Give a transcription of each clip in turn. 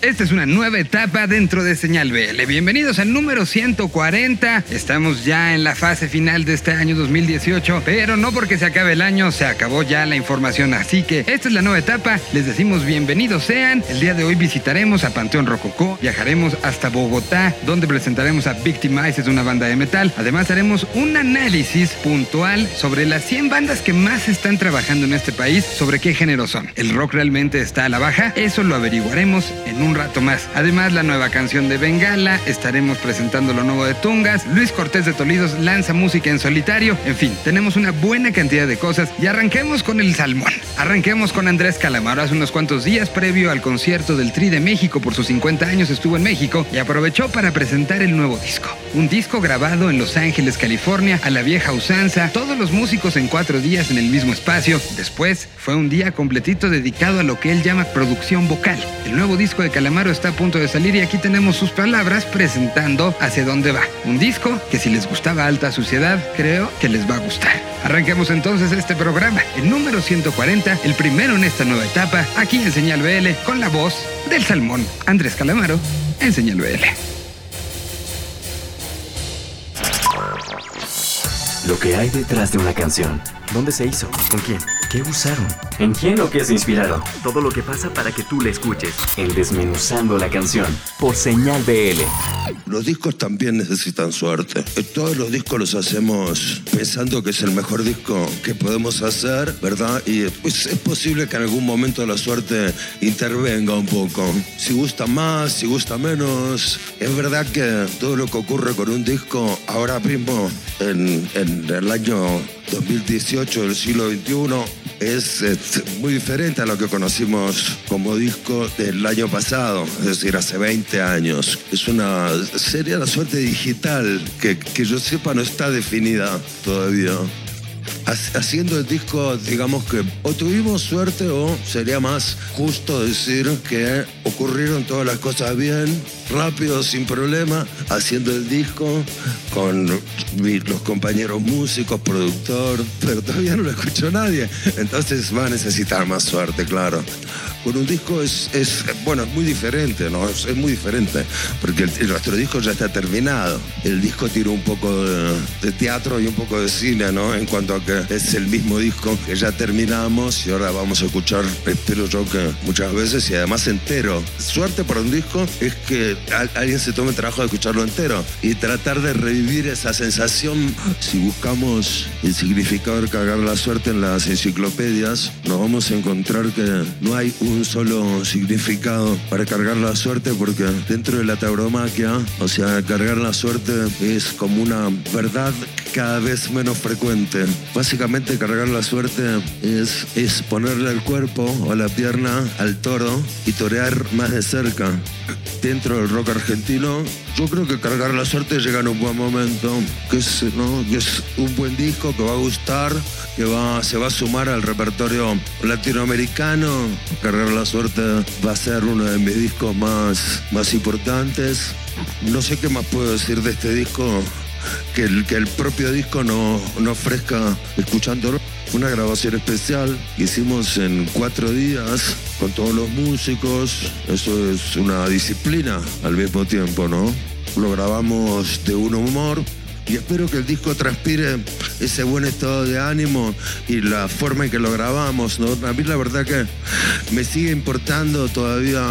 Esta es una nueva etapa dentro de Señal BL. Bienvenidos al número 140. Estamos ya en la fase final de este año 2018, pero no porque se acabe el año, se acabó ya la información. Así que esta es la nueva etapa. Les decimos bienvenidos sean. El día de hoy visitaremos a Panteón Rococó, viajaremos hasta Bogotá, donde presentaremos a Victimize, es una banda de metal. Además haremos un análisis puntual sobre las 100 bandas que más están trabajando en este país, sobre qué género son. ¿El rock realmente está a la baja? Eso lo averiguaremos en un un rato más. Además, la nueva canción de Bengala, estaremos presentando lo nuevo de Tungas, Luis Cortés de Tolidos lanza música en solitario, en fin, tenemos una buena cantidad de cosas y arranquemos con el salmón. Arranquemos con Andrés Calamaro. Hace unos cuantos días, previo al concierto del Tri de México por sus 50 años, estuvo en México y aprovechó para presentar el nuevo disco. Un disco grabado en Los Ángeles, California, a la vieja usanza, todos los músicos en cuatro días en el mismo espacio. Después, fue un día completito dedicado a lo que él llama producción vocal. El nuevo disco de Calamaro está a punto de salir y aquí tenemos sus palabras presentando hacia dónde va. Un disco que si les gustaba Alta Suciedad, creo que les va a gustar. Arranquemos entonces este programa, el número 140, el primero en esta nueva etapa, aquí en Señal BL, con la voz del salmón Andrés Calamaro en Señal BL. Lo que hay detrás de una canción. ¿Dónde se hizo? ¿Con quién? ¿Qué usaron? ¿En quién o qué se inspiraron? Todo lo que pasa para que tú la escuches. En Desmenuzando la canción. Por Señal BL. Los discos también necesitan suerte. Todos los discos los hacemos pensando que es el mejor disco que podemos hacer, ¿verdad? Y pues, es posible que en algún momento la suerte intervenga un poco. Si gusta más, si gusta menos. Es verdad que todo lo que ocurre con un disco ahora mismo, en, en el año 2018 del siglo XXI es, muy diferente a lo que conocimos como disco del año pasado, es decir, hace 20 años. Es una serie de suerte digital que, que yo sepa no está definida todavía haciendo el disco, digamos que o tuvimos suerte o sería más justo decir que ocurrieron todas las cosas bien, rápido, sin problema, haciendo el disco con los compañeros músicos, productor, pero todavía no lo escuchó nadie. Entonces va a necesitar más suerte, claro con un disco es, es bueno, es muy diferente, ¿no? Es, muy diferente, porque el, nuestro disco ya está terminado. El disco tiene un poco de, teatro y un poco de cine, ¿no? En cuanto a que es el mismo disco que ya terminamos y ahora vamos a escuchar, espero yo que muchas veces y además entero. Suerte para un disco es que alguien se tome el trabajo de escucharlo entero y tratar de revivir esa sensación. Si buscamos el significado de cargar la suerte en las enciclopedias, nos vamos a encontrar que no hay un solo significado para cargar la suerte porque dentro de la tauromaquia, o sea, cargar la suerte es como una verdad cada vez menos frecuente. Básicamente cargar la suerte es, es ponerle el cuerpo o la pierna al toro y torear más de cerca. Dentro del rock argentino, yo creo que cargar la suerte llega en un buen momento, que es, ¿no? que es un buen disco que va a gustar, que va, se va a sumar al repertorio latinoamericano. Cargar la suerte va a ser uno de mis discos más, más importantes. No sé qué más puedo decir de este disco que el, que el propio disco no, no ofrezca escuchándolo. Una grabación especial que hicimos en cuatro días con todos los músicos. Eso es una disciplina al mismo tiempo, ¿no? Lo grabamos de un humor y espero que el disco transpire ese buen estado de ánimo y la forma en que lo grabamos, ¿no? A mí la verdad que me sigue importando todavía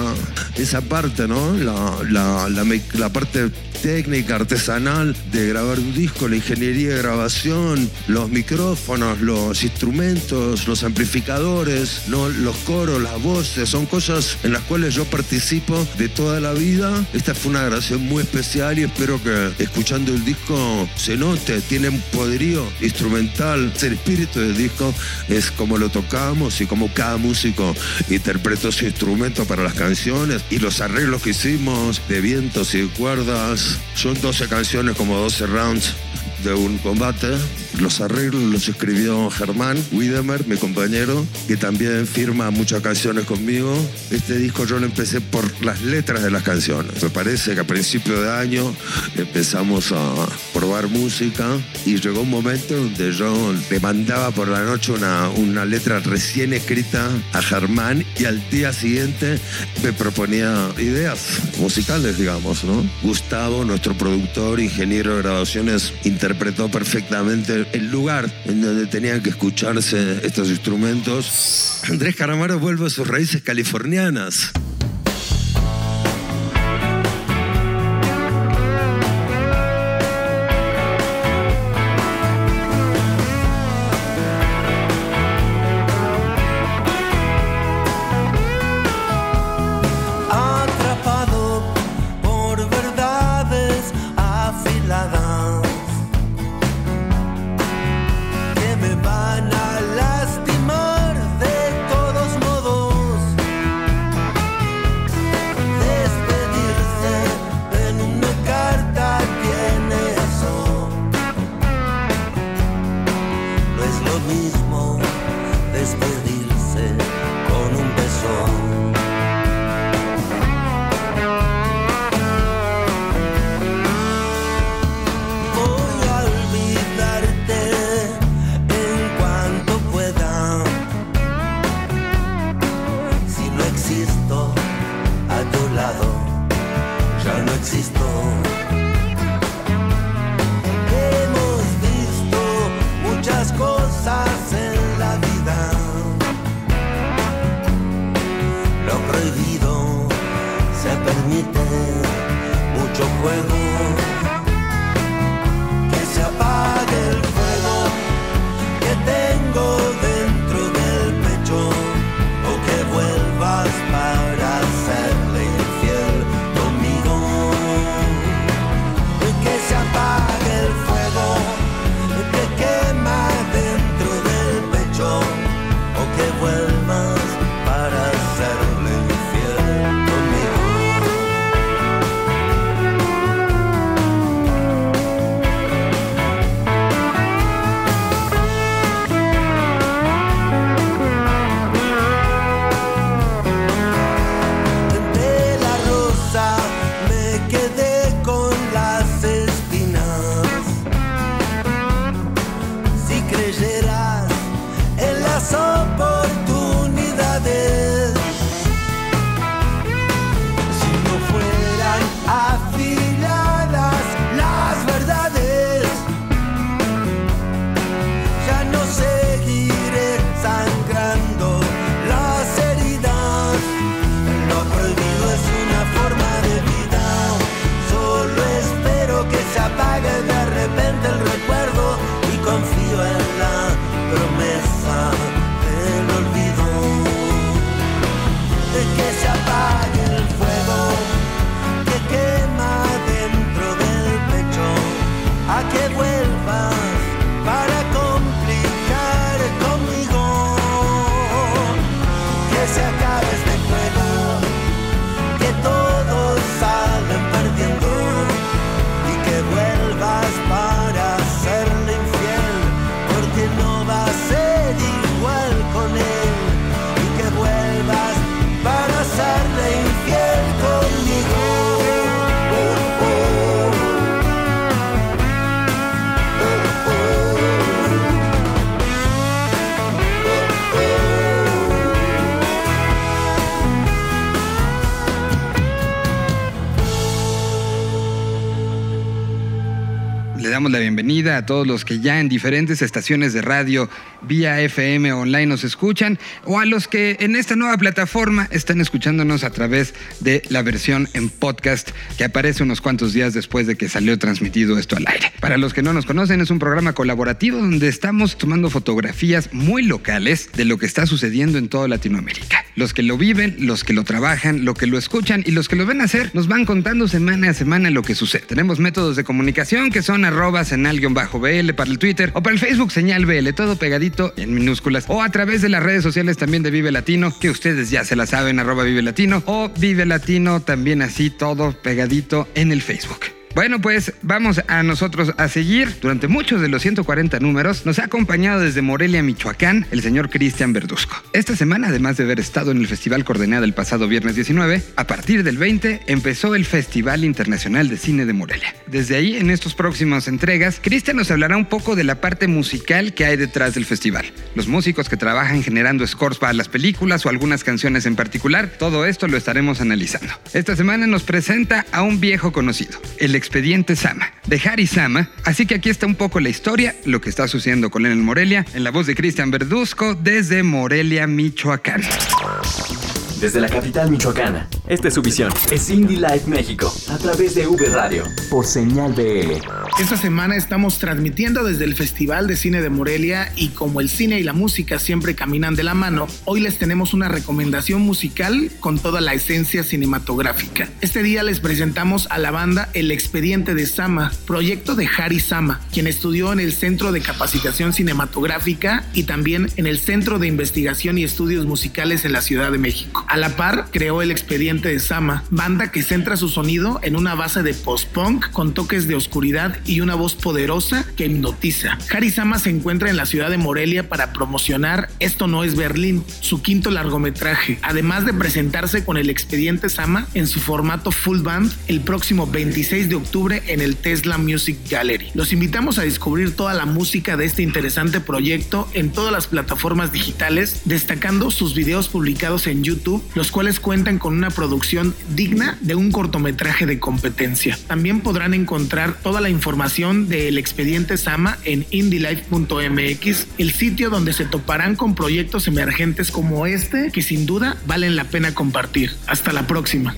esa parte, ¿no? La, la, la, parte técnica artesanal de grabar un disco, la ingeniería de grabación, los micrófonos, los instrumentos, los amplificadores, ¿no? los coros, las voces, son cosas en las cuales yo participo de toda la vida. Esta fue una grabación muy especial y espero que escuchando el disco se note, tiene un poderío instrumental. El espíritu del disco es como lo tocamos y como cada músico interpretó su instrumento para las canciones y los arreglos que hicimos de vientos y de cuerdas. Son 12 canciones como 12 rounds de un combate. Los arreglos los escribió Germán Wiedemer, mi compañero, que también firma muchas canciones conmigo. Este disco yo lo empecé por las letras de las canciones. Me parece que a principio de año empezamos a probar música y llegó un momento donde yo le mandaba por la noche una, una letra recién escrita a Germán y al día siguiente me proponía ideas musicales, digamos, ¿no? Gustavo, nuestro productor, ingeniero de grabaciones, interpretó perfectamente el lugar en donde tenían que escucharse estos instrumentos. Andrés Caramaro vuelve a sus raíces californianas. Bienvenida a todos los que ya en diferentes estaciones de radio vía FM online nos escuchan o a los que en esta nueva plataforma están escuchándonos a través de la versión en podcast que aparece unos cuantos días después de que salió transmitido esto al aire. Para los que no nos conocen, es un programa colaborativo donde estamos tomando fotografías muy locales de lo que está sucediendo en toda Latinoamérica. Los que lo viven, los que lo trabajan, los que lo escuchan y los que lo ven hacer nos van contando semana a semana lo que sucede. Tenemos métodos de comunicación que son arrobas en bajo bl para el Twitter o para el Facebook señal BL, todo pegadito en minúsculas o a través de las redes sociales también de Vive Latino, que ustedes ya se la saben, arroba Vive Latino o Vive Latino también así todo pegadito en el Facebook. Bueno, pues vamos a nosotros a seguir. Durante muchos de los 140 números nos ha acompañado desde Morelia, Michoacán, el señor Cristian Verduzco. Esta semana, además de haber estado en el Festival Coordenada el pasado viernes 19, a partir del 20 empezó el Festival Internacional de Cine de Morelia. Desde ahí, en estas próximas entregas, Cristian nos hablará un poco de la parte musical que hay detrás del festival. Los músicos que trabajan generando scores para las películas o algunas canciones en particular, todo esto lo estaremos analizando. Esta semana nos presenta a un viejo conocido, el expediente Sama, de Harry Sama. Así que aquí está un poco la historia, lo que está sucediendo con él en Morelia, en la voz de Cristian Verduzco desde Morelia, Michoacán. Desde la capital michoacana, esta es su visión. Es Indie Life México, a través de V Radio, por señal BL. Esta semana estamos transmitiendo desde el Festival de Cine de Morelia y como el cine y la música siempre caminan de la mano, hoy les tenemos una recomendación musical con toda la esencia cinematográfica. Este día les presentamos a la banda El Expediente de Sama, proyecto de Harry Sama, quien estudió en el Centro de Capacitación Cinematográfica y también en el Centro de Investigación y Estudios Musicales en la Ciudad de México. A la par, creó el Expediente de Sama, banda que centra su sonido en una base de post-punk con toques de oscuridad y una voz poderosa que hipnotiza. Harry Sama se encuentra en la ciudad de Morelia para promocionar Esto no es Berlín, su quinto largometraje, además de presentarse con el Expediente Sama en su formato full band el próximo 26 de octubre en el Tesla Music Gallery. Los invitamos a descubrir toda la música de este interesante proyecto en todas las plataformas digitales, destacando sus videos publicados en YouTube los cuales cuentan con una producción digna de un cortometraje de competencia. También podrán encontrar toda la información del expediente Sama en indylife.mx, el sitio donde se toparán con proyectos emergentes como este que sin duda valen la pena compartir. Hasta la próxima.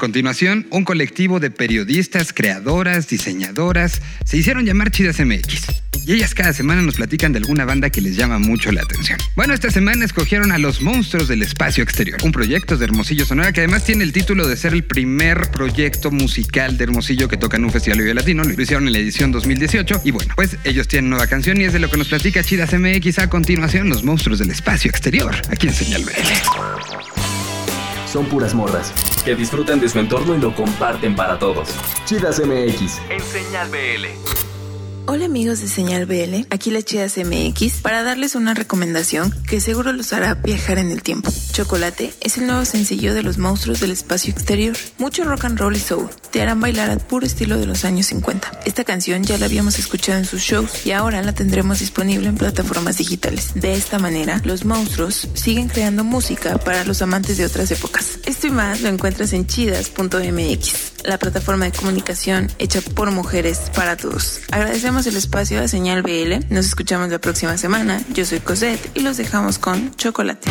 Continuación, un colectivo de periodistas, creadoras, diseñadoras se hicieron llamar Chidas MX. Y ellas cada semana nos platican de alguna banda que les llama mucho la atención. Bueno, esta semana escogieron a Los Monstruos del Espacio Exterior, un proyecto de Hermosillo Sonora que además tiene el título de ser el primer proyecto musical de Hermosillo que toca en un festival Vive latino. Lo hicieron en la edición 2018 y bueno, pues ellos tienen nueva canción y es de lo que nos platica Chidas MX a continuación, Los Monstruos del Espacio Exterior, aquí en Señal BL. Son puras morras que disfrutan de su entorno y lo comparten para todos. Chidas MX. En Señal BL. Hola amigos de Señal BL, aquí la Chidas MX para darles una recomendación que seguro los hará viajar en el tiempo. Chocolate es el nuevo sencillo de los monstruos del espacio exterior. Mucho rock and roll y soul te harán bailar al puro estilo de los años 50. Esta canción ya la habíamos escuchado en sus shows y ahora la tendremos disponible en plataformas digitales. De esta manera, los monstruos siguen creando música para los amantes de otras épocas. Esto y más lo encuentras en chidas.mx, la plataforma de comunicación hecha por mujeres para todos. Agradecemos el espacio a Señal BL. Nos escuchamos la próxima semana. Yo soy Cosette y los dejamos con chocolate.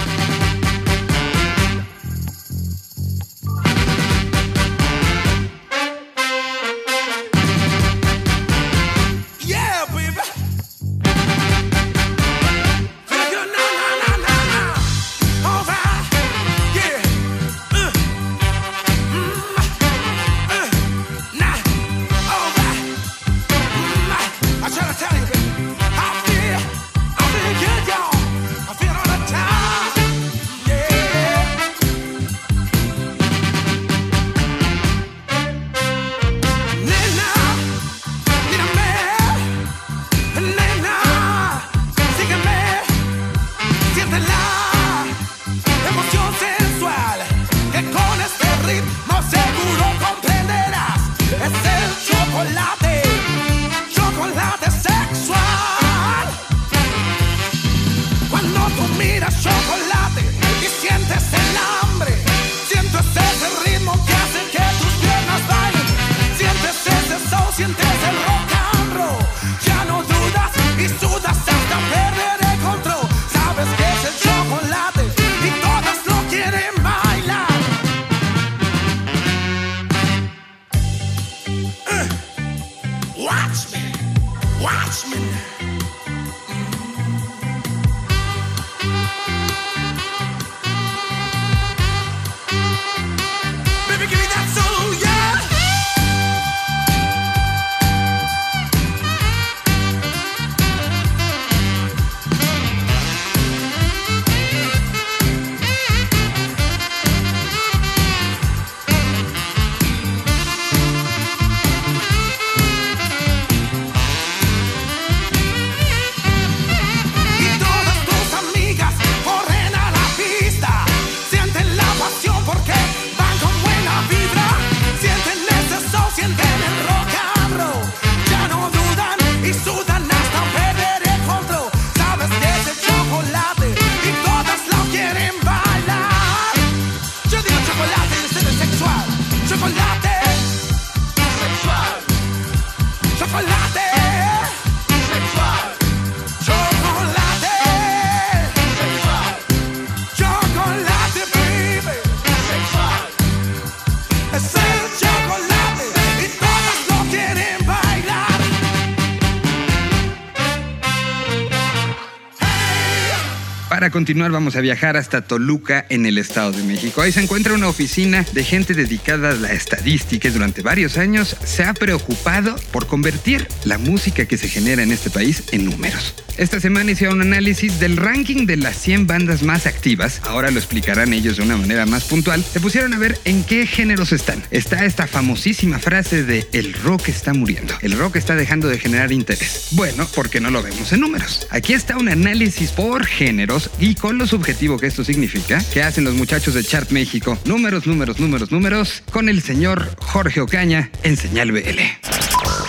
Continuar vamos a viajar hasta Toluca en el Estado de México. Ahí se encuentra una oficina de gente dedicada a la estadística y durante varios años se ha preocupado por convertir la música que se genera en este país en números. Esta semana hicieron un análisis del ranking de las 100 bandas más activas. Ahora lo explicarán ellos de una manera más puntual. Se pusieron a ver en qué géneros están. Está esta famosísima frase de el rock está muriendo. El rock está dejando de generar interés. Bueno, porque no lo vemos en números. Aquí está un análisis por géneros y con lo subjetivo que esto significa, que hacen los muchachos de Chart México. Números, números, números, números, con el señor Jorge Ocaña en Señal BL.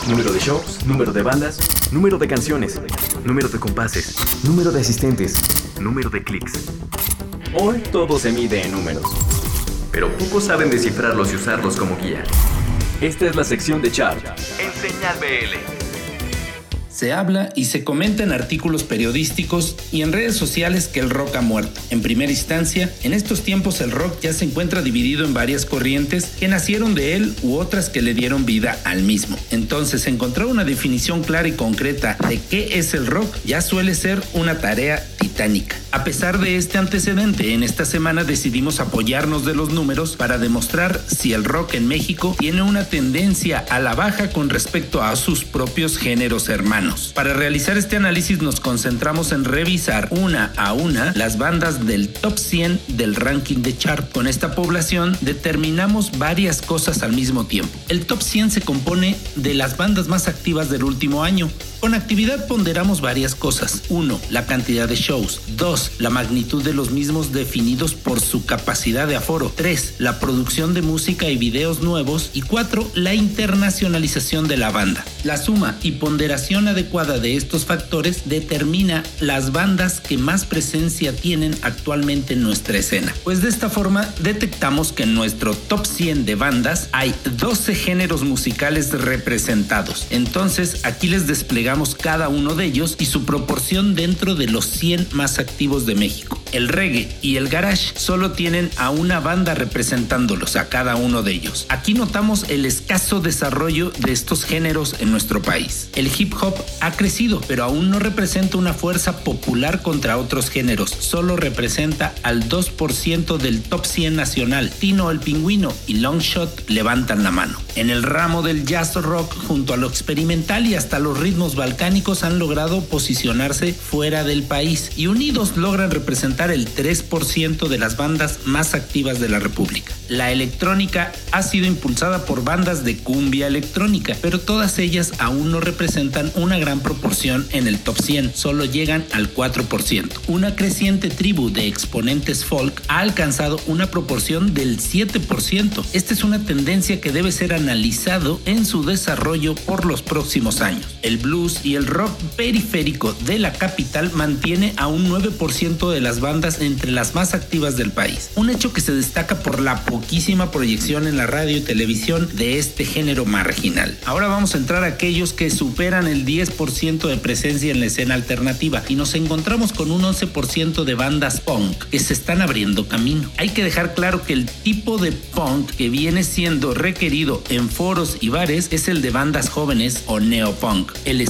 Número de shows, número de bandas, número de canciones, número de compases, número de asistentes, número de clics. Hoy todo se mide en números, pero pocos saben descifrarlos y usarlos como guía. Esta es la sección de Chart en Señal BL. Se habla y se comenta en artículos periodísticos y en redes sociales que el rock ha muerto. En primera instancia, en estos tiempos el rock ya se encuentra dividido en varias corrientes que nacieron de él u otras que le dieron vida al mismo. Entonces, encontrar una definición clara y concreta de qué es el rock ya suele ser una tarea titánica. A pesar de este antecedente, en esta semana decidimos apoyarnos de los números para demostrar si el rock en México tiene una tendencia a la baja con respecto a sus propios géneros hermanos. Para realizar este análisis nos concentramos en revisar una a una las bandas del top 100 del ranking de chart. Con esta población determinamos varias cosas al mismo tiempo. El top 100 se compone de las bandas más activas del último año. Con actividad ponderamos varias cosas. 1. La cantidad de shows. 2. La magnitud de los mismos definidos por su capacidad de aforo. 3. La producción de música y videos nuevos. Y 4. La internacionalización de la banda. La suma y ponderación adecuada de estos factores determina las bandas que más presencia tienen actualmente en nuestra escena. Pues de esta forma detectamos que en nuestro top 100 de bandas hay 12 géneros musicales representados. Entonces aquí les desplegamos cada uno de ellos y su proporción dentro de los 100 más activos de México. El reggae y el garage solo tienen a una banda representándolos a cada uno de ellos. Aquí notamos el escaso desarrollo de estos géneros en nuestro país. El hip hop ha crecido, pero aún no representa una fuerza popular contra otros géneros. Solo representa al 2% del top 100 nacional. Tino el Pingüino y Longshot levantan la mano. En el ramo del jazz rock, junto a lo experimental y hasta los ritmos balcánicos han logrado posicionarse fuera del país y unidos logran representar el 3% de las bandas más activas de la República. La electrónica ha sido impulsada por bandas de cumbia electrónica, pero todas ellas aún no representan una gran proporción en el top 100, solo llegan al 4%. Una creciente tribu de exponentes folk ha alcanzado una proporción del 7%. Esta es una tendencia que debe ser analizado en su desarrollo por los próximos años. El blues y el rock periférico de la capital mantiene a un 9% de las bandas entre las más activas del país. Un hecho que se destaca por la poquísima proyección en la radio y televisión de este género marginal. Ahora vamos a entrar a aquellos que superan el 10% de presencia en la escena alternativa y nos encontramos con un 11% de bandas punk que se están abriendo camino. Hay que dejar claro que el tipo de punk que viene siendo requerido en foros y bares es el de bandas jóvenes o neopunk. El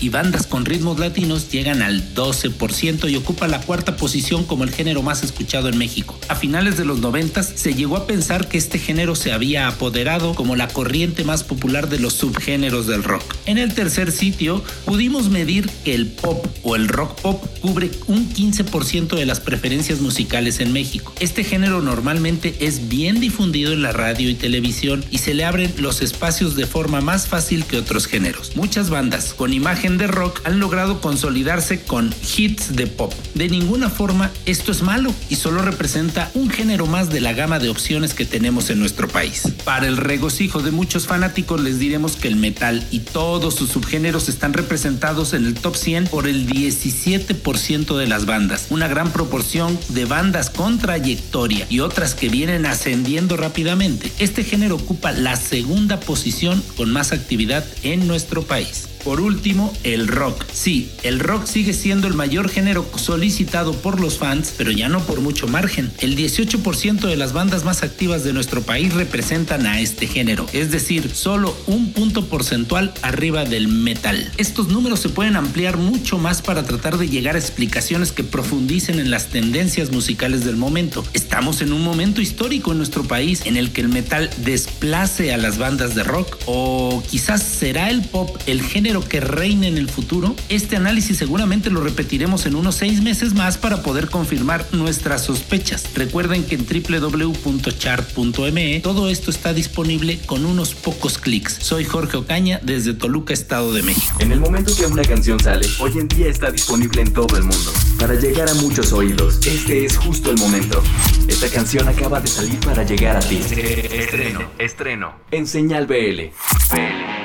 y bandas con ritmos latinos llegan al 12% y ocupa la cuarta posición como el género más escuchado en México. A finales de los 90 se llegó a pensar que este género se había apoderado como la corriente más popular de los subgéneros del rock. En el tercer sitio pudimos medir que el pop o el rock pop cubre un 15% de las preferencias musicales en México. Este género normalmente es bien difundido en la radio y televisión y se le abren los espacios de forma más fácil que otros géneros. Muchas bandas con imagen de rock han logrado consolidarse con hits de pop. De ninguna forma esto es malo y solo representa un género más de la gama de opciones que tenemos en nuestro país. Para el regocijo de muchos fanáticos les diremos que el metal y todos sus subgéneros están representados en el top 100 por el 17% de las bandas, una gran proporción de bandas con trayectoria y otras que vienen ascendiendo rápidamente. Este género ocupa la segunda posición con más actividad en nuestro país. Por último, el rock. Sí, el rock sigue siendo el mayor género solicitado por los fans, pero ya no por mucho margen. El 18% de las bandas más activas de nuestro país representan a este género, es decir, solo un punto porcentual arriba del metal. Estos números se pueden ampliar mucho más para tratar de llegar a explicaciones que profundicen en las tendencias musicales del momento. Estamos en un momento histórico en nuestro país en el que el metal desplace a las bandas de rock o quizás será el pop el género que reine en el futuro. Este análisis seguramente lo repetiremos en unos seis meses más para poder confirmar nuestras sospechas. Recuerden que en www.chart.me todo esto está disponible con unos pocos clics. Soy Jorge Ocaña desde Toluca, Estado de México. En el momento que una canción sale, hoy en día está disponible en todo el mundo. Para llegar a muchos oídos, este es justo el momento. Esta canción acaba de salir para llegar a ti. Estreno, estreno, en Señal BL. Sabes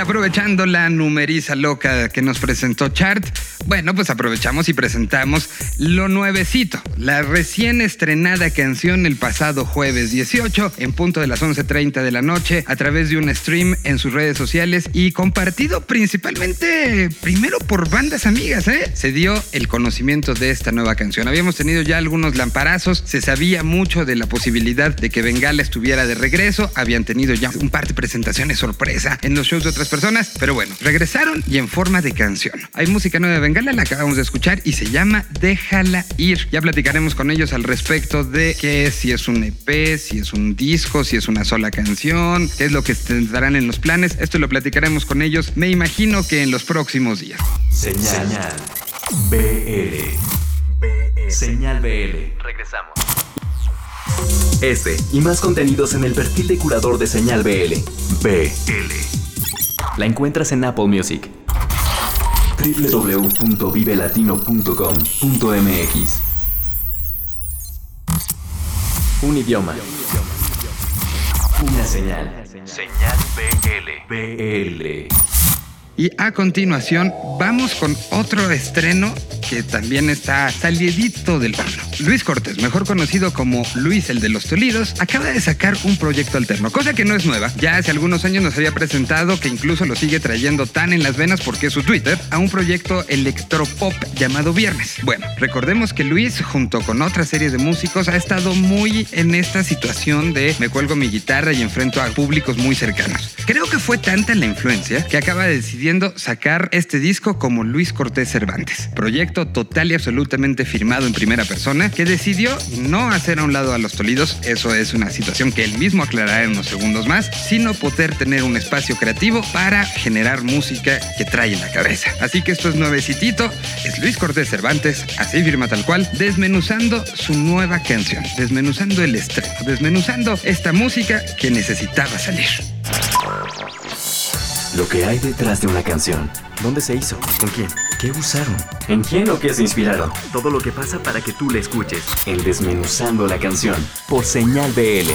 aprovechando la numeriza loca que nos presentó Chart, bueno, pues aprovechamos y presentamos lo nuevecito, la recién estrenada canción el pasado jueves 18 en punto de las 11.30 de la noche a través de un stream en sus redes sociales y compartido principalmente primero por bandas amigas, ¿eh? Se dio el conocimiento de esta nueva canción. Habíamos tenido ya algunos lamparazos, se sabía mucho de la posibilidad de que Bengala estuviera de regreso, habían tenido ya un par de presentaciones sorpresa en los shows de otras personas, pero bueno, regresaron y en forma de canción. Hay música nueva de Bengala, la acabamos de escuchar y se llama Déjala ir. Ya platicaremos con ellos al respecto de qué si es un EP, si es un disco, si es una sola canción, qué es lo que tendrán en los planes. Esto lo platicaremos con ellos, me imagino que en los próximos días. Señal BL. Señal BL. Regresamos. Este y más contenidos en el perfil de curador de Señal BL. BL. La encuentras en Apple Music. www.vivelatino.com.mx Un idioma. Una señal. Señal BL. BL. Y a continuación vamos con otro estreno que también está salidito del horno. Luis Cortés, mejor conocido como Luis el de los Tolidos, acaba de sacar un proyecto alterno, cosa que no es nueva. Ya hace algunos años nos había presentado que incluso lo sigue trayendo tan en las venas porque es su Twitter, a un proyecto electropop llamado Viernes. Bueno, recordemos que Luis junto con otra serie de músicos ha estado muy en esta situación de me cuelgo mi guitarra y enfrento a públicos muy cercanos. Creo que fue tanta la influencia que acaba decidiendo sacar este disco como Luis Cortés Cervantes. Proyecto total y absolutamente firmado en primera persona que decidió no hacer a un lado a los Tolidos, eso es una situación que él mismo aclarará en unos segundos más, sino poder tener un espacio creativo para generar música que trae en la cabeza. Así que esto es nuevecitito, es Luis Cortés Cervantes, así firma tal cual, desmenuzando su nueva canción, desmenuzando el estreno, desmenuzando esta música que necesitaba salir. Lo que hay detrás de una canción. ¿Dónde se hizo? ¿Con quién? ¿Qué usaron? ¿En quién o qué se inspiraron? Todo lo que pasa para que tú la escuches. En Desmenuzando la canción. Por Señal BL.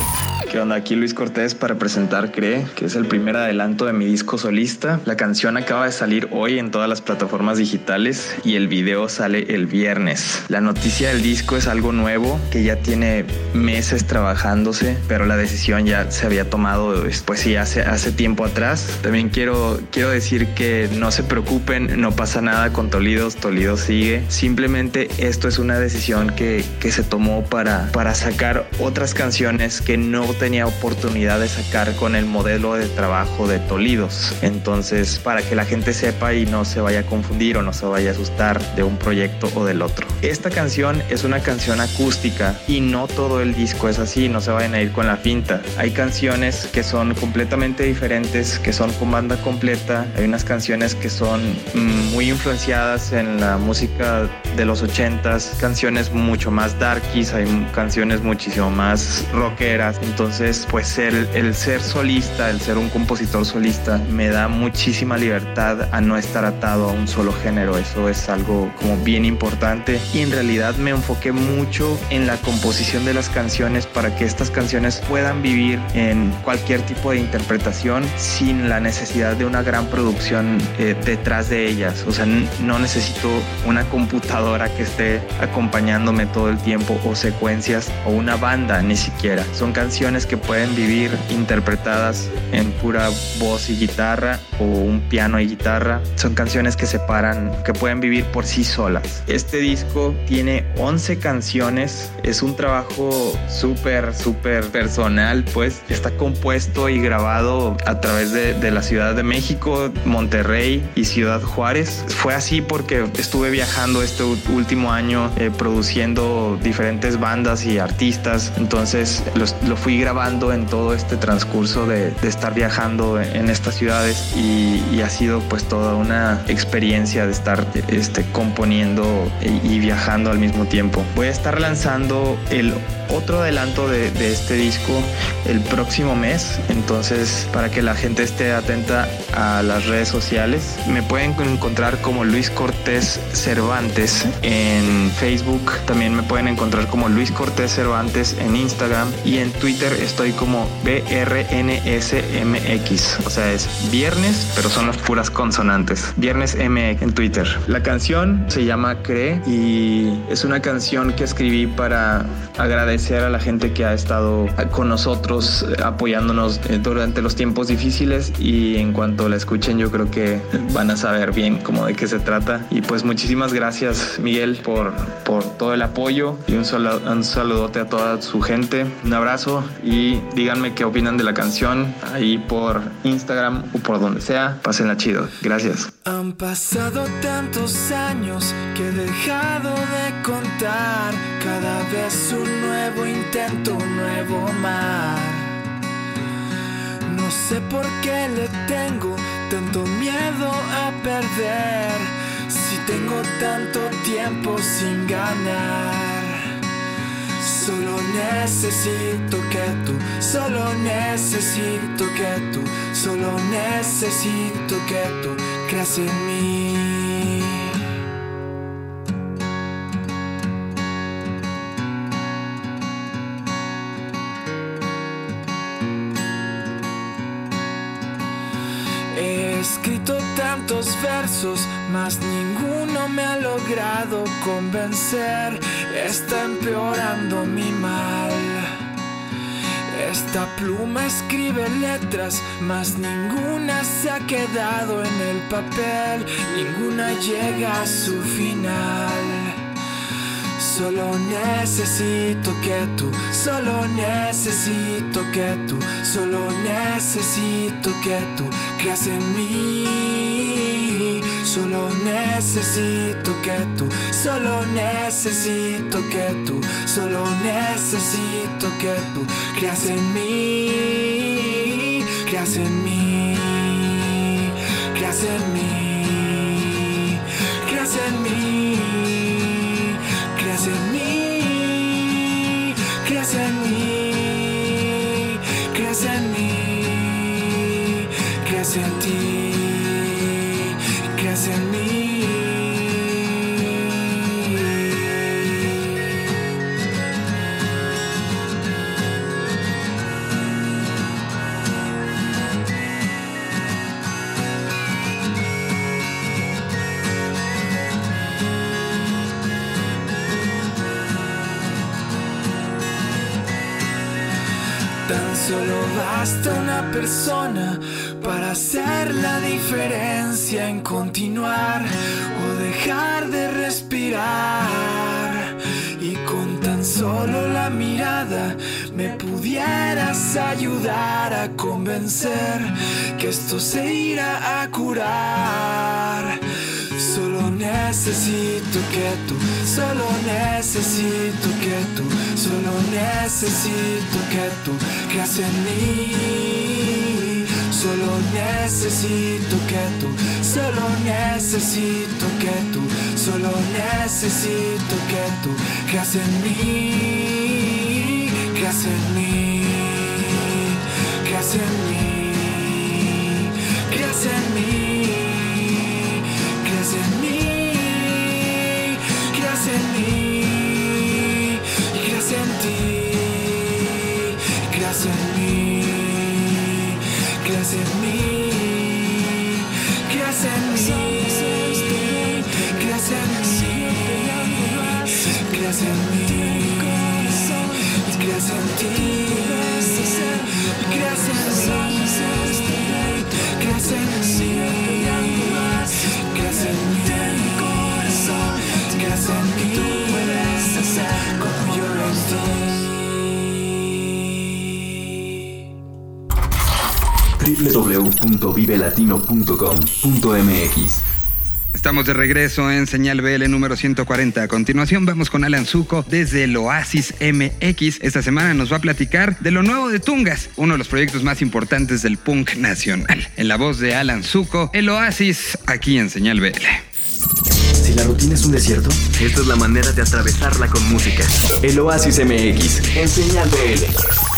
¿Qué onda? Aquí Luis Cortés para presentar Cree, que es el primer adelanto de mi disco solista. La canción acaba de salir hoy en todas las plataformas digitales y el video sale el viernes. La noticia del disco es algo nuevo que ya tiene meses trabajándose, pero la decisión ya se había tomado, pues sí, hace, hace tiempo atrás. También quiero, quiero decir que no se preocupen, no pasa nada con Tolidos, Tolidos sigue. Simplemente esto es una decisión que, que se tomó para, para sacar otras canciones que no tenía oportunidad de sacar con el modelo de trabajo de Tolidos. Entonces, para que la gente sepa y no se vaya a confundir o no se vaya a asustar de un proyecto o del otro. Esta canción es una canción acústica y no todo el disco es así, no se vayan a ir con la finta. Hay canciones que son completamente diferentes, que son con banda completa. Hay unas canciones que son mm, muy influenciadas en la música de los 80s, canciones mucho más darkies, hay canciones muchísimo más rockeras. Entonces, pues el, el ser solista, el ser un compositor solista, me da muchísima libertad a no estar atado a un solo género. Eso es algo como bien importante. Y en realidad me enfoqué mucho en la composición de las canciones para que estas canciones puedan vivir en cualquier tipo de interpretación sin la necesidad de una gran producción eh, detrás de ellas. O sea, no necesito una computadora que esté acompañándome todo el tiempo o secuencias o una banda ni siquiera. Son canciones que pueden vivir interpretadas en pura voz y guitarra o un piano y guitarra. Son canciones que se paran, que pueden vivir por sí solas. Este disco tiene 11 canciones. Es un trabajo súper, súper personal, pues. Está compuesto y grabado a través de, la Ciudad de México, Monterrey y Ciudad Juárez. Fue porque estuve viajando este último año eh, produciendo diferentes bandas y artistas. Entonces lo fui grabando en todo este transcurso de, estar viajando en estas ciudades y, ha sido pues toda una experiencia de estar este, componiendo y, y viajando al mismo tiempo. Voy a estar lanzando el otro adelanto de, de este disco el próximo mes. Entonces, para que la gente esté atenta a las redes sociales, me pueden encontrar como Luis Cortés Cervantes en Facebook. También me pueden encontrar como Luis Cortés Cervantes en Instagram y en Twitter estoy como BRNSMX. O sea, es viernes, pero son las puras consonantes. Viernes MX en Twitter. La canción se llama Cree y es una canción que escribí para agradecer a la gente que ha estado con nosotros eh, apoyándonos eh, durante los tiempos difíciles y en cuanto la escuchen yo creo que van a saber bien cómo de qué se trata. Y pues muchísimas gracias Miguel por, por todo el apoyo. Y un, solo, un saludote a toda su gente. Un abrazo y díganme qué opinan de la canción ahí por Instagram o por donde sea. Pásenla chido. Gracias. Han pasado tantos años que he dejado de contar. Cada vez un nuevo intento, un nuevo mar. No sé por qué le tengo tanto miedo a perder. Si tengo tanto tiempo sin ganar. Solo necesito que tú, solo necesito que tú, solo necesito que tú creas en mí. Versos, mas ninguno me ha logrado convencer. Está empeorando mi mal. Esta pluma escribe letras, mas ninguna se ha quedado en el papel, ninguna llega a su final. Solo necesito que tú, solo necesito que tú, solo necesito que tú creas en mí. Solo necesito que tú, solo necesito que tú, solo necesito que tú creas en mí, creas en mí, creas en mí, creas en mí, creas en mí, creas en mí, creas en mí, creas en ti, persona para hacer la diferencia en continuar o dejar de respirar. Y con tan solo la mirada me pudieras ayudar a convencer que esto se irá a curar. Solo necesito que tú, solo necesito que tú, solo necesito que tú creas en mí. Solo necesito que tú, solo necesito que tú, solo necesito que tú creas en mí, creas en mí, creas en mí, creas en mí. Creas en mí, creas en mí, creas en mí, creas en mí, creas en mí, creas en mí, y creas en ti, y creas en mí, creas en mí. www.vivelatino.com.mx Estamos de regreso en Señal BL número 140. A continuación vamos con Alan Zuko desde el Oasis MX. Esta semana nos va a platicar de lo nuevo de Tungas, uno de los proyectos más importantes del punk nacional. En la voz de Alan Zuko, el Oasis, aquí en Señal BL. Si ¿La rutina es un desierto? Esta es la manera de atravesarla con música. El Oasis MX, en Señal BL.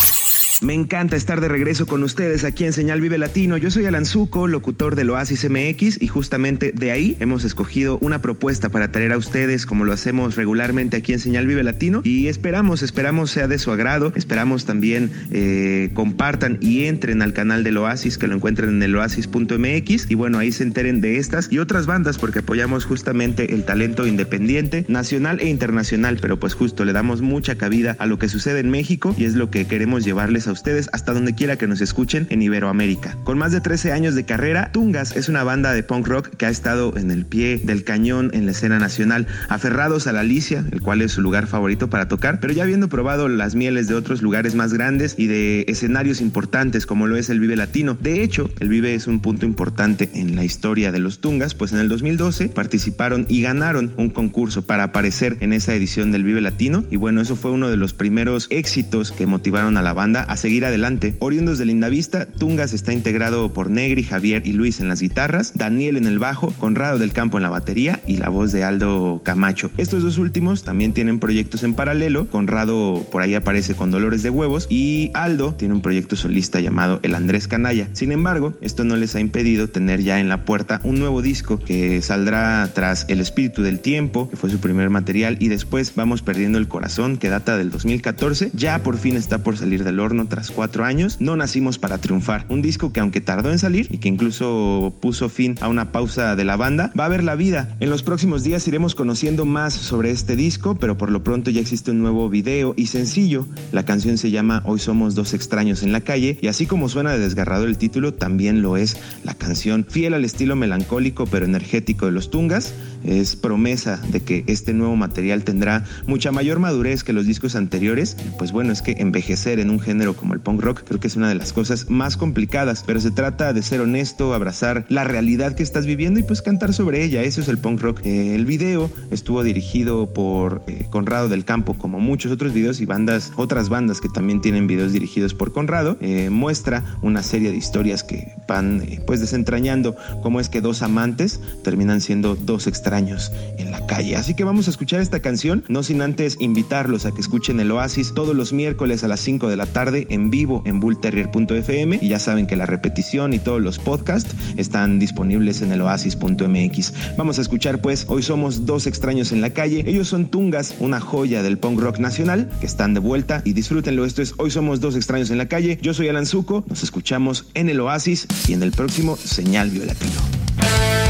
Me encanta estar de regreso con ustedes aquí en Señal Vive Latino. Yo soy Alan Zuko, locutor del Oasis MX, y justamente de ahí hemos escogido una propuesta para traer a ustedes, como lo hacemos regularmente aquí en Señal Vive Latino. Y esperamos, esperamos sea de su agrado. Esperamos también eh, compartan y entren al canal del Oasis, que lo encuentren en el oasis.mx. Y bueno, ahí se enteren de estas y otras bandas, porque apoyamos justamente el talento independiente, nacional e internacional. Pero pues justo le damos mucha cabida a lo que sucede en México y es lo que queremos llevarles a ustedes hasta donde quiera que nos escuchen en Iberoamérica. Con más de 13 años de carrera, Tungas es una banda de punk rock que ha estado en el pie del cañón en la escena nacional, aferrados a la Alicia, el cual es su lugar favorito para tocar, pero ya habiendo probado las mieles de otros lugares más grandes y de escenarios importantes como lo es el Vive Latino. De hecho, el Vive es un punto importante en la historia de los Tungas, pues en el 2012 participaron y ganaron un concurso para aparecer en esa edición del Vive Latino y bueno, eso fue uno de los primeros éxitos que motivaron a la banda a seguir adelante. Oriundos de Lindavista, Tungas está integrado por Negri, Javier y Luis en las guitarras, Daniel en el bajo, Conrado del Campo en la batería y la voz de Aldo Camacho. Estos dos últimos también tienen proyectos en paralelo. Conrado por ahí aparece con Dolores de Huevos y Aldo tiene un proyecto solista llamado El Andrés Canalla. Sin embargo, esto no les ha impedido tener ya en la puerta un nuevo disco que saldrá tras El Espíritu del Tiempo, que fue su primer material, y después Vamos Perdiendo el Corazón, que data del 2014. Ya por fin está por salir del horno tras cuatro años, No Nacimos para Triunfar, un disco que aunque tardó en salir y que incluso puso fin a una pausa de la banda, va a ver la vida. En los próximos días iremos conociendo más sobre este disco, pero por lo pronto ya existe un nuevo video y sencillo. La canción se llama Hoy somos dos extraños en la calle y así como suena de desgarrado el título, también lo es la canción, fiel al estilo melancólico pero energético de los Tungas. Es promesa de que este nuevo material tendrá mucha mayor madurez que los discos anteriores. Pues bueno, es que envejecer en un género como el punk rock creo que es una de las cosas más complicadas, pero se trata de ser honesto, abrazar la realidad que estás viviendo y pues cantar sobre ella. Eso es el punk rock. Eh, el video estuvo dirigido por eh, Conrado del Campo, como muchos otros videos y bandas, otras bandas que también tienen videos dirigidos por Conrado. Eh, muestra una serie de historias que van pues desentrañando cómo es que dos amantes terminan siendo dos extraños en la calle. Así que vamos a escuchar esta canción, no sin antes invitarlos a que escuchen el Oasis todos los miércoles a las 5 de la tarde en vivo en bullterrier.fm y ya saben que la repetición y todos los podcasts están disponibles en el oasis.mx. Vamos a escuchar pues, hoy somos dos extraños en la calle, ellos son Tungas, una joya del punk rock nacional, que están de vuelta y disfrútenlo, esto es Hoy somos dos extraños en la calle, yo soy Alan Zuko, nos escuchamos en el Oasis y en el próximo Señal Violatino.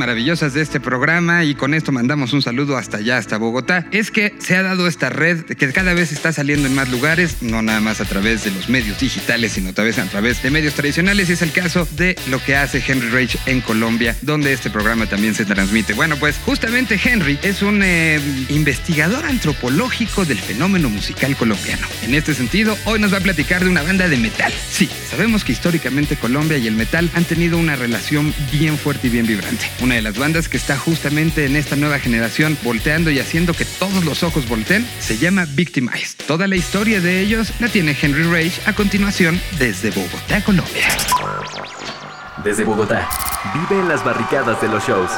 Maravillosas de este programa y con esto mandamos un saludo hasta allá, hasta Bogotá, es que se ha dado esta red que cada vez está saliendo en más lugares, no nada más a través de los medios digitales, sino tal vez a través de medios tradicionales y es el caso de lo que hace Henry Rage en Colombia, donde este programa también se transmite. Bueno, pues justamente Henry es un eh, investigador antropológico del fenómeno musical colombiano. En este sentido, hoy nos va a platicar de una banda de metal. Sí, sabemos que históricamente Colombia y el metal han tenido una relación bien fuerte y bien vibrante. Una de las bandas que está justamente en esta nueva generación volteando y haciendo que todos los ojos volteen se llama Victimized. Toda la historia de ellos la tiene Henry Rage a continuación desde Bogotá, Colombia. Desde Bogotá, vive en las barricadas de los shows.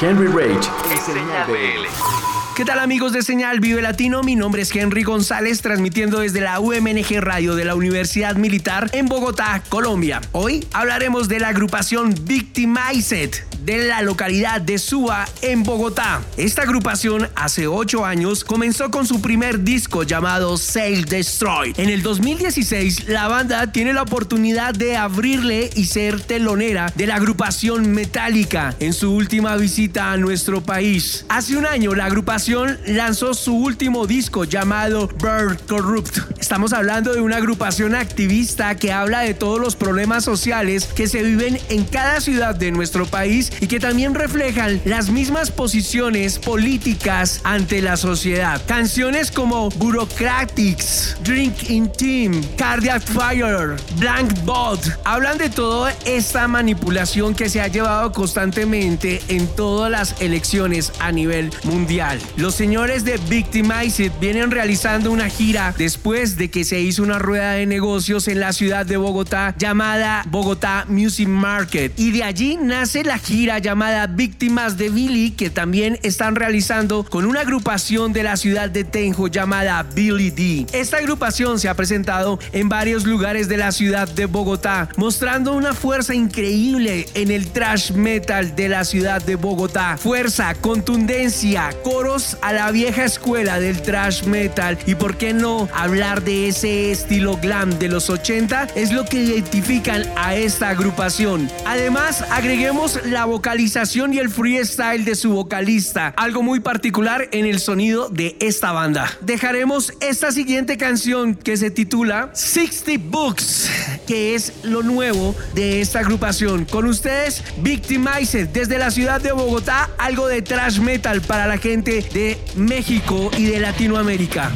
Henry Rage Señal BL. ¿Qué tal amigos de Señal Vive Latino? Mi nombre es Henry González, transmitiendo desde la UMNG Radio de la Universidad Militar en Bogotá, Colombia. Hoy hablaremos de la agrupación Victimized de la localidad de Suba en Bogotá. Esta agrupación hace 8 años comenzó con su primer disco llamado Sail Destroy. En el 2016 la banda tiene la oportunidad de abrirle y ser telonera de la agrupación Metallica en su última visita a nuestro país. Hace un año la agrupación lanzó su último disco llamado Bird Corrupt. Estamos hablando de una agrupación activista que habla de todos los problemas sociales que se viven en cada ciudad de nuestro país y que también reflejan las mismas posiciones políticas ante la sociedad. Canciones como Bureaucratics, Drink in Team, Cardiac Fire, Blank Bot hablan de toda esta manipulación que se ha llevado constantemente en todas las elecciones a nivel mundial. Los señores de Victimized vienen realizando una gira después de que se hizo una rueda de negocios en la ciudad de Bogotá llamada Bogotá Music Market y de allí nace la gira llamada Víctimas de Billy que también están realizando con una agrupación de la ciudad de Tenjo llamada Billy D. Esta agrupación se ha presentado en varios lugares de la ciudad de Bogotá mostrando una fuerza increíble en el trash metal de la ciudad de Bogotá. Fuerza, contundencia, coros a la vieja escuela del trash metal y por qué no hablar de ese estilo glam de los 80 es lo que identifican a esta agrupación. Además, agreguemos la vocalización y el freestyle de su vocalista, algo muy particular en el sonido de esta banda. Dejaremos esta siguiente canción que se titula 60 Books, que es lo nuevo de esta agrupación. Con ustedes, Victimized desde la ciudad de Bogotá, algo de trash metal para la gente de México y de Latinoamérica.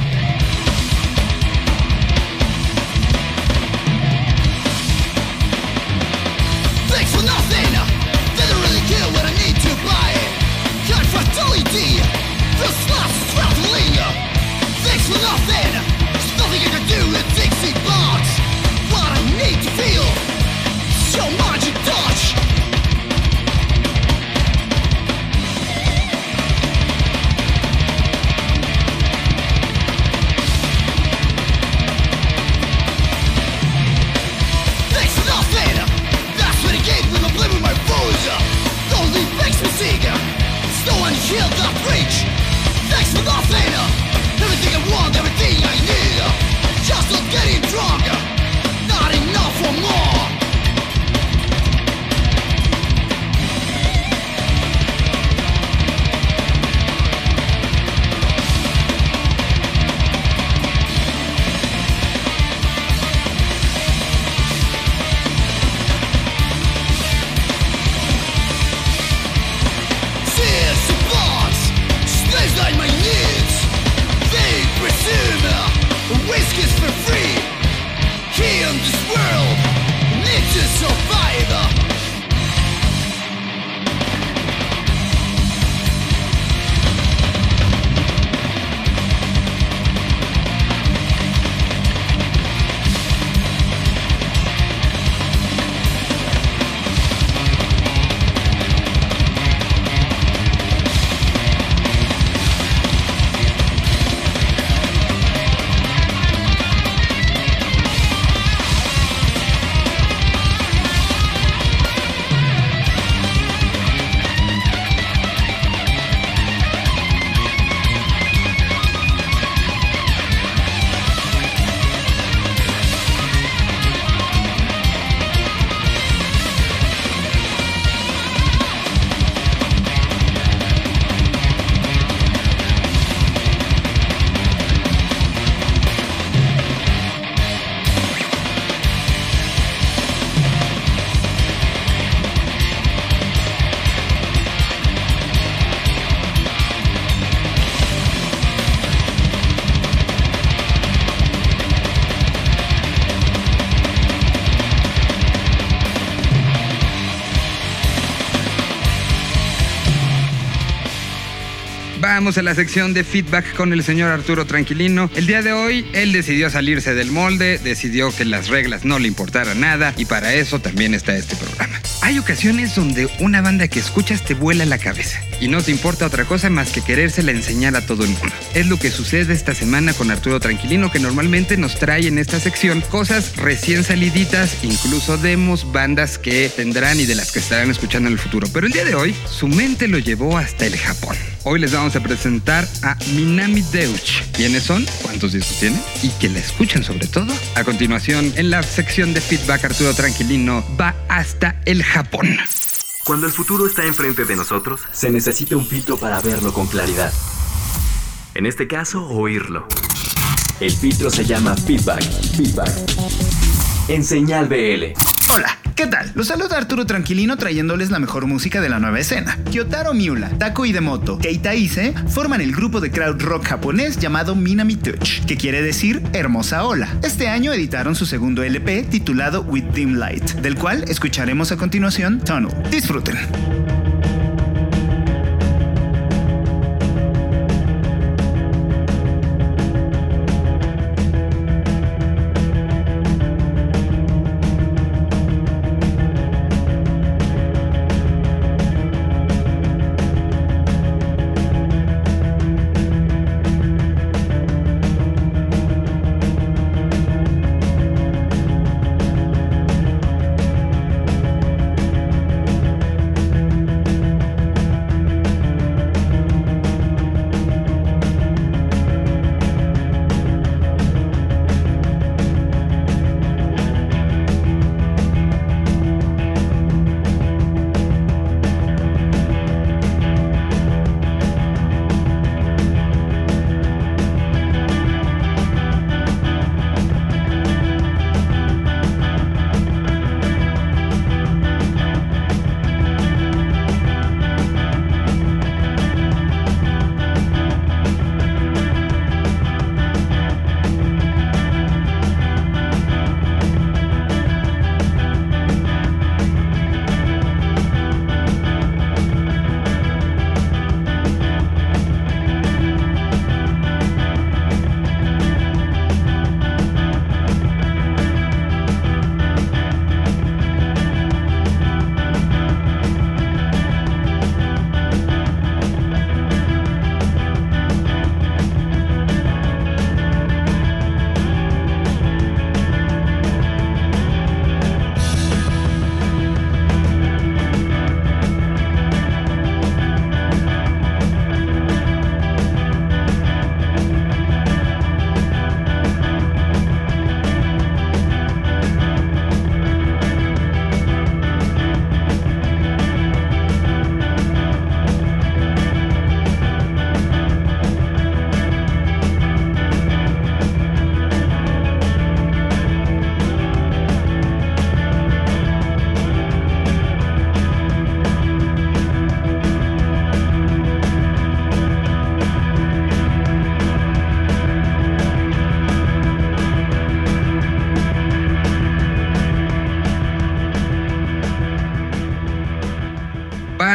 Vamos a la sección de feedback con el señor Arturo Tranquilino. El día de hoy, él decidió salirse del molde, decidió que las reglas no le importaran nada y para eso también está este programa. Hay ocasiones donde una banda que escuchas te vuela la cabeza y no te importa otra cosa más que querérsela enseñar a todo el mundo. Es lo que sucede esta semana con Arturo Tranquilino, que normalmente nos trae en esta sección cosas recién saliditas, incluso demos, bandas que tendrán y de las que estarán escuchando en el futuro. Pero el día de hoy, su mente lo llevó hasta el Japón. Hoy les vamos a presentar a Minami Deutsch. ¿Quiénes son? ¿Cuántos discos tienen? Y que la escuchen sobre todo. A continuación, en la sección de feedback, Arturo Tranquilino va hasta el Japón. Cuando el futuro está enfrente de nosotros, se necesita un filtro para verlo con claridad. En este caso, oírlo. El filtro se llama feedback. Feedback. En señal BL. Hola, ¿qué tal? Los saluda Arturo Tranquilino trayéndoles la mejor música de la nueva escena. Kyotaro Miura, Taco Idemoto, Keita Ise forman el grupo de crowd rock japonés llamado Minami Touch, que quiere decir Hermosa Ola. Este año editaron su segundo LP titulado With Dim Light, del cual escucharemos a continuación Tunnel. Disfruten.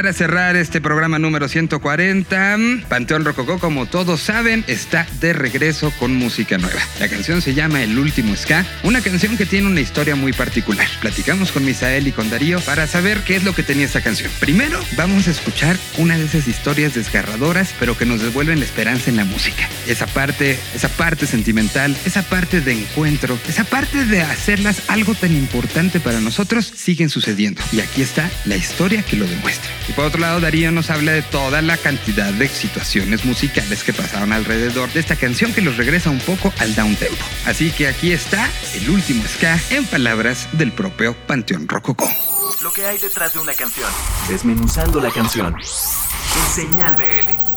Para cerrar este programa número 140, Panteón Rococó, como todos saben, está de regreso con música nueva. La canción se llama El Último Ska, una canción que tiene una historia muy particular. Platicamos con Misael y con Darío para saber qué es lo que tenía esta canción. Primero, vamos a escuchar una de esas historias desgarradoras, pero que nos devuelven la esperanza en la música. Esa parte, esa parte sentimental, esa parte de encuentro, esa parte de hacerlas algo tan importante para nosotros, siguen sucediendo. Y aquí está la historia que lo demuestra. Y por otro lado, Darío nos habla de toda la cantidad de situaciones musicales que pasaron alrededor de esta canción que los regresa un poco al down tempo. Así que aquí está el último ska en palabras del propio Panteón Rococó. Lo que hay detrás de una canción. Desmenuzando la canción. En Señal BL.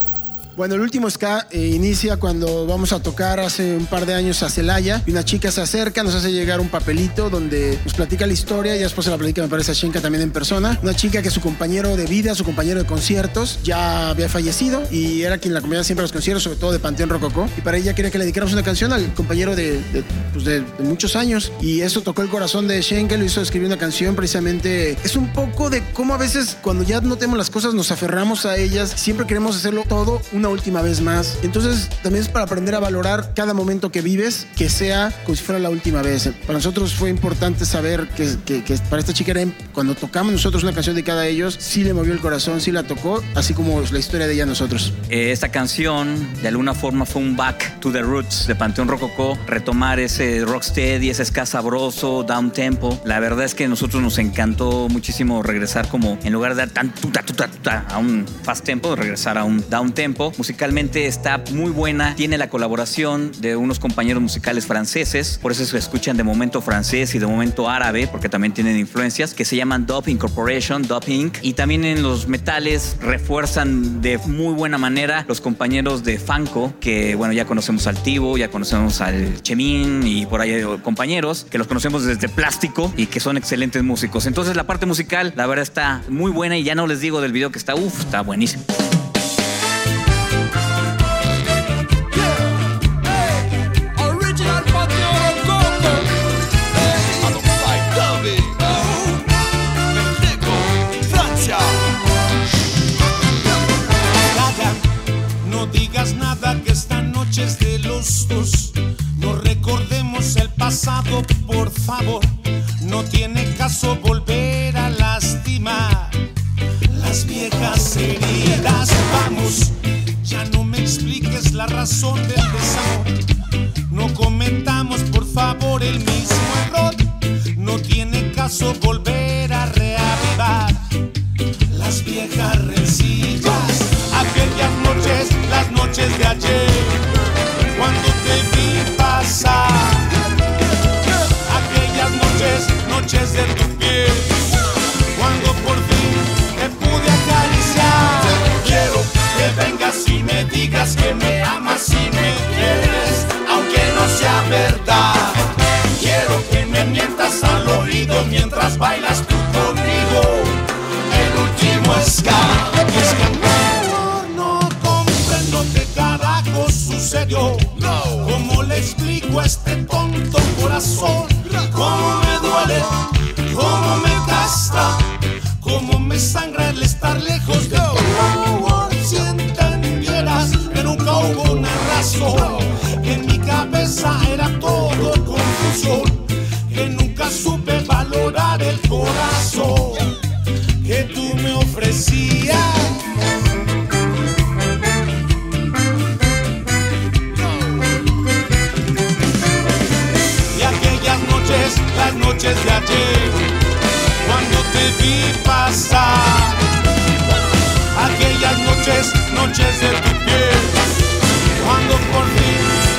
Bueno, el último ska eh, inicia cuando vamos a tocar hace un par de años a Celaya y una chica se acerca, nos hace llegar un papelito donde nos platica la historia y después se la platica, me parece, a Shenka también en persona. Una chica que su compañero de vida, su compañero de conciertos, ya había fallecido y era quien la acompañaba siempre a los conciertos, sobre todo de Panteón Rococó. Y para ella quería que le dedicáramos una canción al compañero de, de, pues de, de muchos años. Y eso tocó el corazón de Shenka, lo hizo escribir una canción precisamente. Es un poco de cómo a veces cuando ya no tenemos las cosas nos aferramos a ellas, siempre queremos hacerlo todo una última vez más. Entonces también es para aprender a valorar cada momento que vives, que sea como si fuera la última vez. Para nosotros fue importante saber que, que, que para esta chica era, cuando tocamos nosotros una canción dedicada a ellos, sí le movió el corazón, sí la tocó, así como la historia de ella a nosotros. Eh, esta canción de alguna forma fue un back to the roots de Panteón Rococó, retomar ese rocksteady, ese ska sabroso, down tempo. La verdad es que a nosotros nos encantó muchísimo regresar como en lugar de dar tan tuta tuta tuta a un fast tempo, regresar a un down tempo. Musicalmente está muy buena, tiene la colaboración de unos compañeros musicales franceses, por eso se escuchan de momento francés y de momento árabe, porque también tienen influencias, que se llaman Dub Incorporation, Dub Inc. Y también en los metales refuerzan de muy buena manera los compañeros de Fanco, que bueno, ya conocemos al Tivo, ya conocemos al Chemín y por ahí compañeros que los conocemos desde Plástico y que son excelentes músicos. Entonces la parte musical, la verdad está muy buena y ya no les digo del video que está, uff, está buenísimo. Pasado, por favor. No tiene caso volver a lastimar las viejas heridas. Vamos, ya no me expliques la razón del desamor. No comentamos, por favor, el mismo error. No tiene caso volver a reavivar las viejas rencillas. Aquellas noches, las noches de ayer cuando por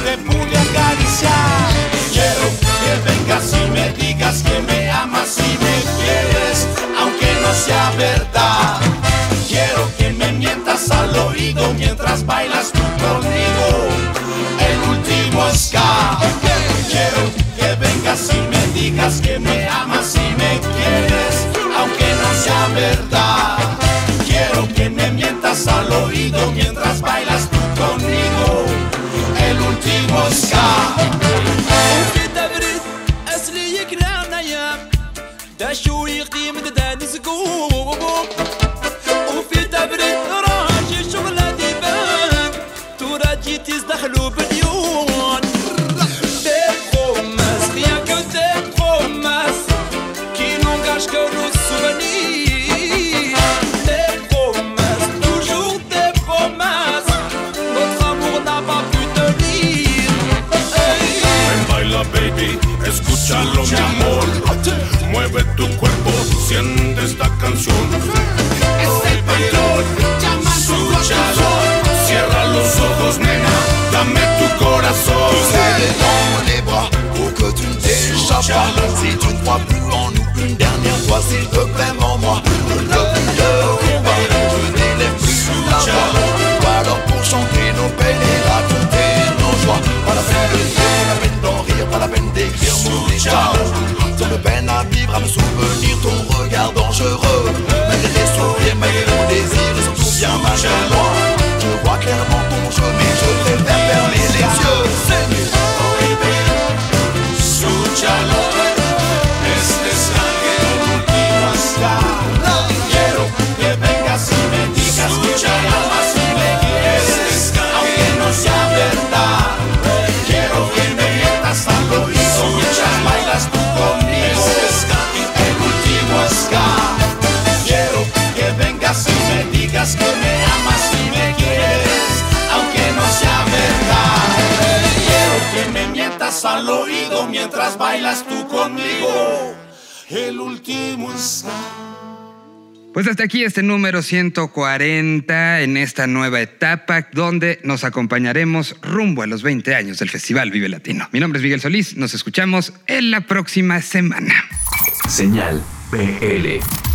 te pude acariciar. Quiero que vengas y me digas que me amas y me quieres, aunque no sea verdad. Quiero que me mientas al oído mientras bailas tú conmigo. El último ska. Quiero que vengas y me digas que me amas y me quieres, aunque no sea verdad. Quiero que me mientas al oído mientras تراجي تزدحلو باليون Des promesses, rien que des promesses Qui n'engagent que nos souvenirs Des promesses, toujours des promesses Notre amour n'a pas pu tenir Hey. Ven, baila baby, escúchalo mi amor Mueve tu cuerpo, siente esta canción Ojos, nena, dame tu corazón. Serré dans les bras pour que tu ne t'échappes pas. Si tu ne crois plus en nous une dernière fois S'il te plaît, moi le le combat Je n'élève plus la voix. Alors pour chanter nos peines et raconter nos joies. Pas la peine de pas la peine d'en rire Pas la peine d'écrire mon état Sur le peine à vivre, à me souvenir ton regard dangereux. Malgré tes sourires, malgré mon désir Et surtout bien malgré moi Je vois clairement ton jeu mais je préfère fermer les yeux. Escúchalo, este al oído mientras bailas tú conmigo. El último ska. Pues hasta aquí este número 140 en esta nueva etapa donde nos acompañaremos rumbo a los 20 años del Festival Vive Latino. Mi nombre es Miguel Solís, nos escuchamos en la próxima semana. Señal BL.